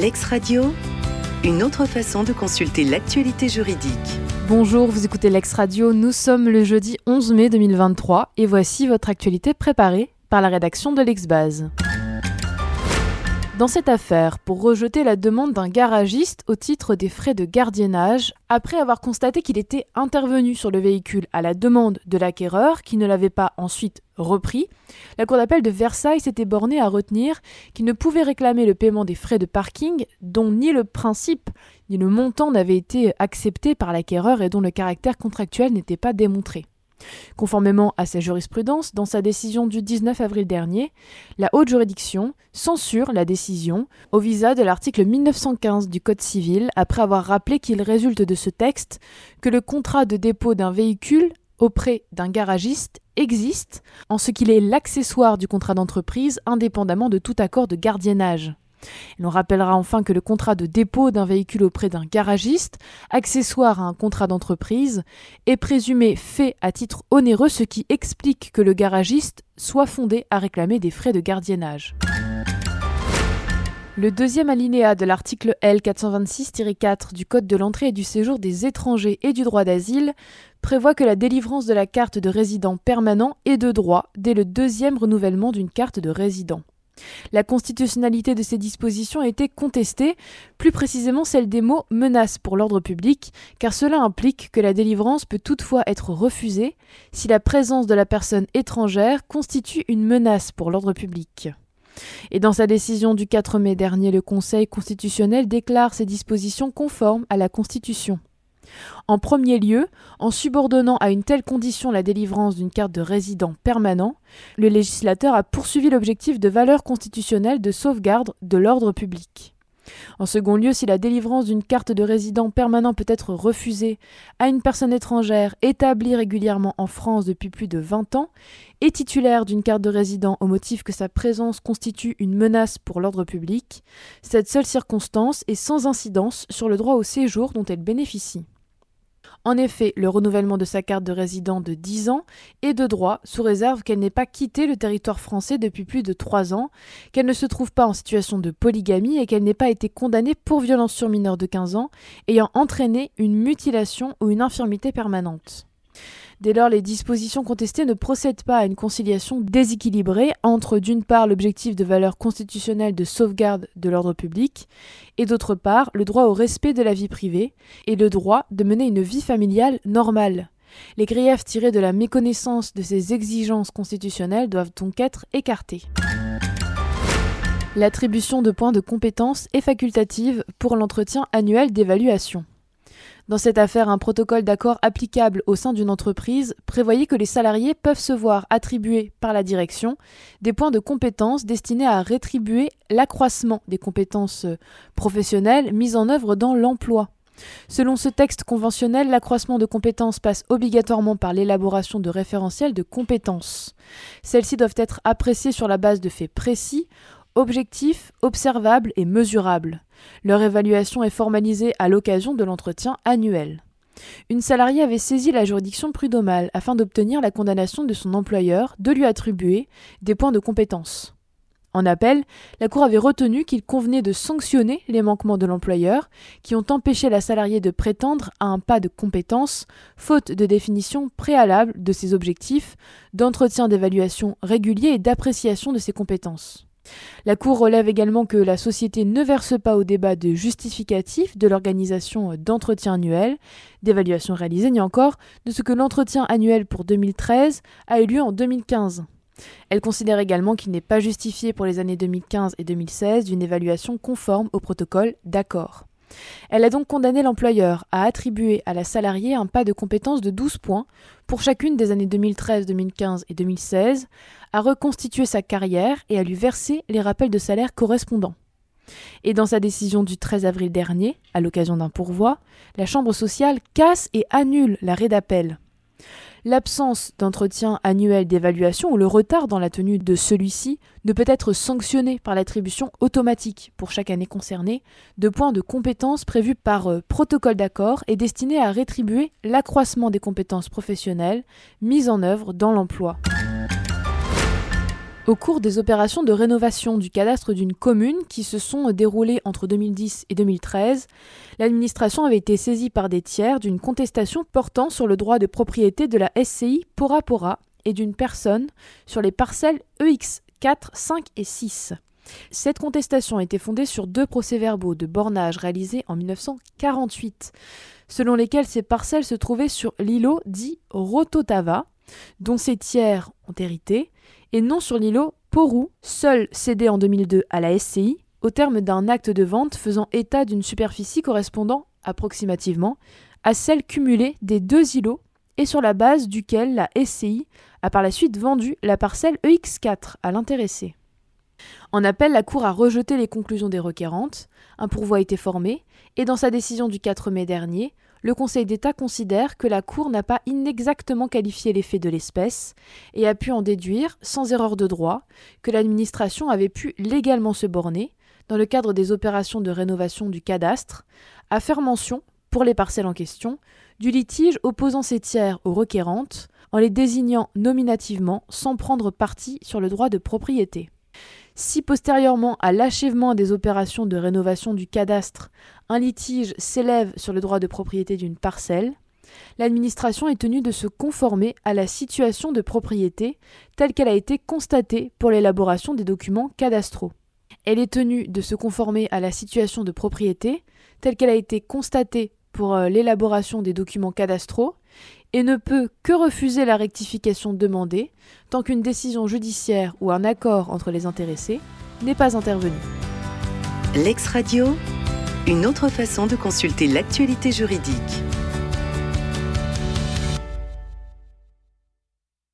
Lex Radio, une autre façon de consulter l'actualité juridique. Bonjour, vous écoutez Lex Radio, nous sommes le jeudi 11 mai 2023 et voici votre actualité préparée par la rédaction de l'Exbase. Dans cette affaire, pour rejeter la demande d'un garagiste au titre des frais de gardiennage, après avoir constaté qu'il était intervenu sur le véhicule à la demande de l'acquéreur, qui ne l'avait pas ensuite repris, la Cour d'appel de Versailles s'était bornée à retenir qu'il ne pouvait réclamer le paiement des frais de parking dont ni le principe ni le montant n'avaient été acceptés par l'acquéreur et dont le caractère contractuel n'était pas démontré. Conformément à sa jurisprudence, dans sa décision du 19 avril dernier, la haute juridiction censure la décision au visa de l'article 1915 du Code civil après avoir rappelé qu'il résulte de ce texte que le contrat de dépôt d'un véhicule auprès d'un garagiste existe en ce qu'il est l'accessoire du contrat d'entreprise indépendamment de tout accord de gardiennage. On rappellera enfin que le contrat de dépôt d'un véhicule auprès d'un garagiste, accessoire à un contrat d'entreprise, est présumé fait à titre onéreux, ce qui explique que le garagiste soit fondé à réclamer des frais de gardiennage. Le deuxième alinéa de l'article L 426-4 du Code de l'entrée et du séjour des étrangers et du droit d'asile prévoit que la délivrance de la carte de résident permanent est de droit dès le deuxième renouvellement d'une carte de résident. La constitutionnalité de ces dispositions a été contestée, plus précisément celle des mots menace pour l'ordre public, car cela implique que la délivrance peut toutefois être refusée si la présence de la personne étrangère constitue une menace pour l'ordre public. Et dans sa décision du 4 mai dernier, le Conseil constitutionnel déclare ces dispositions conformes à la Constitution. En premier lieu, en subordonnant à une telle condition la délivrance d'une carte de résident permanent, le législateur a poursuivi l'objectif de valeur constitutionnelle de sauvegarde de l'ordre public. En second lieu, si la délivrance d'une carte de résident permanent peut être refusée à une personne étrangère établie régulièrement en France depuis plus de 20 ans et titulaire d'une carte de résident au motif que sa présence constitue une menace pour l'ordre public, cette seule circonstance est sans incidence sur le droit au séjour dont elle bénéficie. En effet, le renouvellement de sa carte de résident de 10 ans est de droit sous réserve qu'elle n'ait pas quitté le territoire français depuis plus de 3 ans, qu'elle ne se trouve pas en situation de polygamie et qu'elle n'ait pas été condamnée pour violence sur mineur de 15 ans ayant entraîné une mutilation ou une infirmité permanente. Dès lors, les dispositions contestées ne procèdent pas à une conciliation déséquilibrée entre, d'une part, l'objectif de valeur constitutionnelle de sauvegarde de l'ordre public, et d'autre part, le droit au respect de la vie privée, et le droit de mener une vie familiale normale. Les griefs tirés de la méconnaissance de ces exigences constitutionnelles doivent donc être écartés. L'attribution de points de compétence est facultative pour l'entretien annuel d'évaluation. Dans cette affaire, un protocole d'accord applicable au sein d'une entreprise prévoyait que les salariés peuvent se voir attribuer par la direction des points de compétences destinés à rétribuer l'accroissement des compétences euh, professionnelles mises en œuvre dans l'emploi. Selon ce texte conventionnel, l'accroissement de compétences passe obligatoirement par l'élaboration de référentiels de compétences. Celles-ci doivent être appréciées sur la base de faits précis, objectifs, observables et mesurables. Leur évaluation est formalisée à l'occasion de l'entretien annuel. Une salariée avait saisi la juridiction prud'homale afin d'obtenir la condamnation de son employeur de lui attribuer des points de compétence. En appel, la Cour avait retenu qu'il convenait de sanctionner les manquements de l'employeur qui ont empêché la salariée de prétendre à un pas de compétence, faute de définition préalable de ses objectifs, d'entretien d'évaluation régulier et d'appréciation de ses compétences. La Cour relève également que la société ne verse pas au débat de justificatif de l'organisation d'entretien annuel, d'évaluation réalisée, ni encore de ce que l'entretien annuel pour 2013 a eu lieu en 2015. Elle considère également qu'il n'est pas justifié pour les années 2015 et 2016 d'une évaluation conforme au protocole d'accord. Elle a donc condamné l'employeur à attribuer à la salariée un pas de compétence de 12 points pour chacune des années 2013, 2015 et 2016, à reconstituer sa carrière et à lui verser les rappels de salaire correspondants. Et dans sa décision du 13 avril dernier, à l'occasion d'un pourvoi, la Chambre sociale casse et annule l'arrêt d'appel. L'absence d'entretien annuel d'évaluation ou le retard dans la tenue de celui-ci ne peut être sanctionné par l'attribution automatique pour chaque année concernée de points de compétences prévus par euh, protocole d'accord et destinés à rétribuer l'accroissement des compétences professionnelles mises en œuvre dans l'emploi. Au cours des opérations de rénovation du cadastre d'une commune qui se sont déroulées entre 2010 et 2013, l'administration avait été saisie par des tiers d'une contestation portant sur le droit de propriété de la SCI Pora Pora et d'une personne sur les parcelles EX 4, 5 et 6. Cette contestation était fondée sur deux procès-verbaux de bornage réalisés en 1948, selon lesquels ces parcelles se trouvaient sur l'îlot dit Rototava, dont ces tiers ont hérité, et non sur l'îlot Porou, seul cédé en 2002 à la SCI, au terme d'un acte de vente faisant état d'une superficie correspondant approximativement à celle cumulée des deux îlots et sur la base duquel la SCI a par la suite vendu la parcelle EX4 à l'intéressé. En appel, la Cour a rejeté les conclusions des requérantes, un pourvoi a été formé, et dans sa décision du 4 mai dernier, le Conseil d'État considère que la Cour n'a pas inexactement qualifié les faits de l'espèce et a pu en déduire, sans erreur de droit, que l'administration avait pu légalement se borner, dans le cadre des opérations de rénovation du cadastre, à faire mention, pour les parcelles en question, du litige opposant ces tiers aux requérantes, en les désignant nominativement sans prendre parti sur le droit de propriété. Si postérieurement à l'achèvement des opérations de rénovation du cadastre, un litige s'élève sur le droit de propriété d'une parcelle, l'administration est tenue de se conformer à la situation de propriété telle qu'elle a été constatée pour l'élaboration des documents cadastraux. Elle est tenue de se conformer à la situation de propriété telle qu'elle a été constatée pour euh, l'élaboration des documents cadastraux et ne peut que refuser la rectification demandée tant qu'une décision judiciaire ou un accord entre les intéressés n'est pas intervenu. L'ex-radio, une autre façon de consulter l'actualité juridique.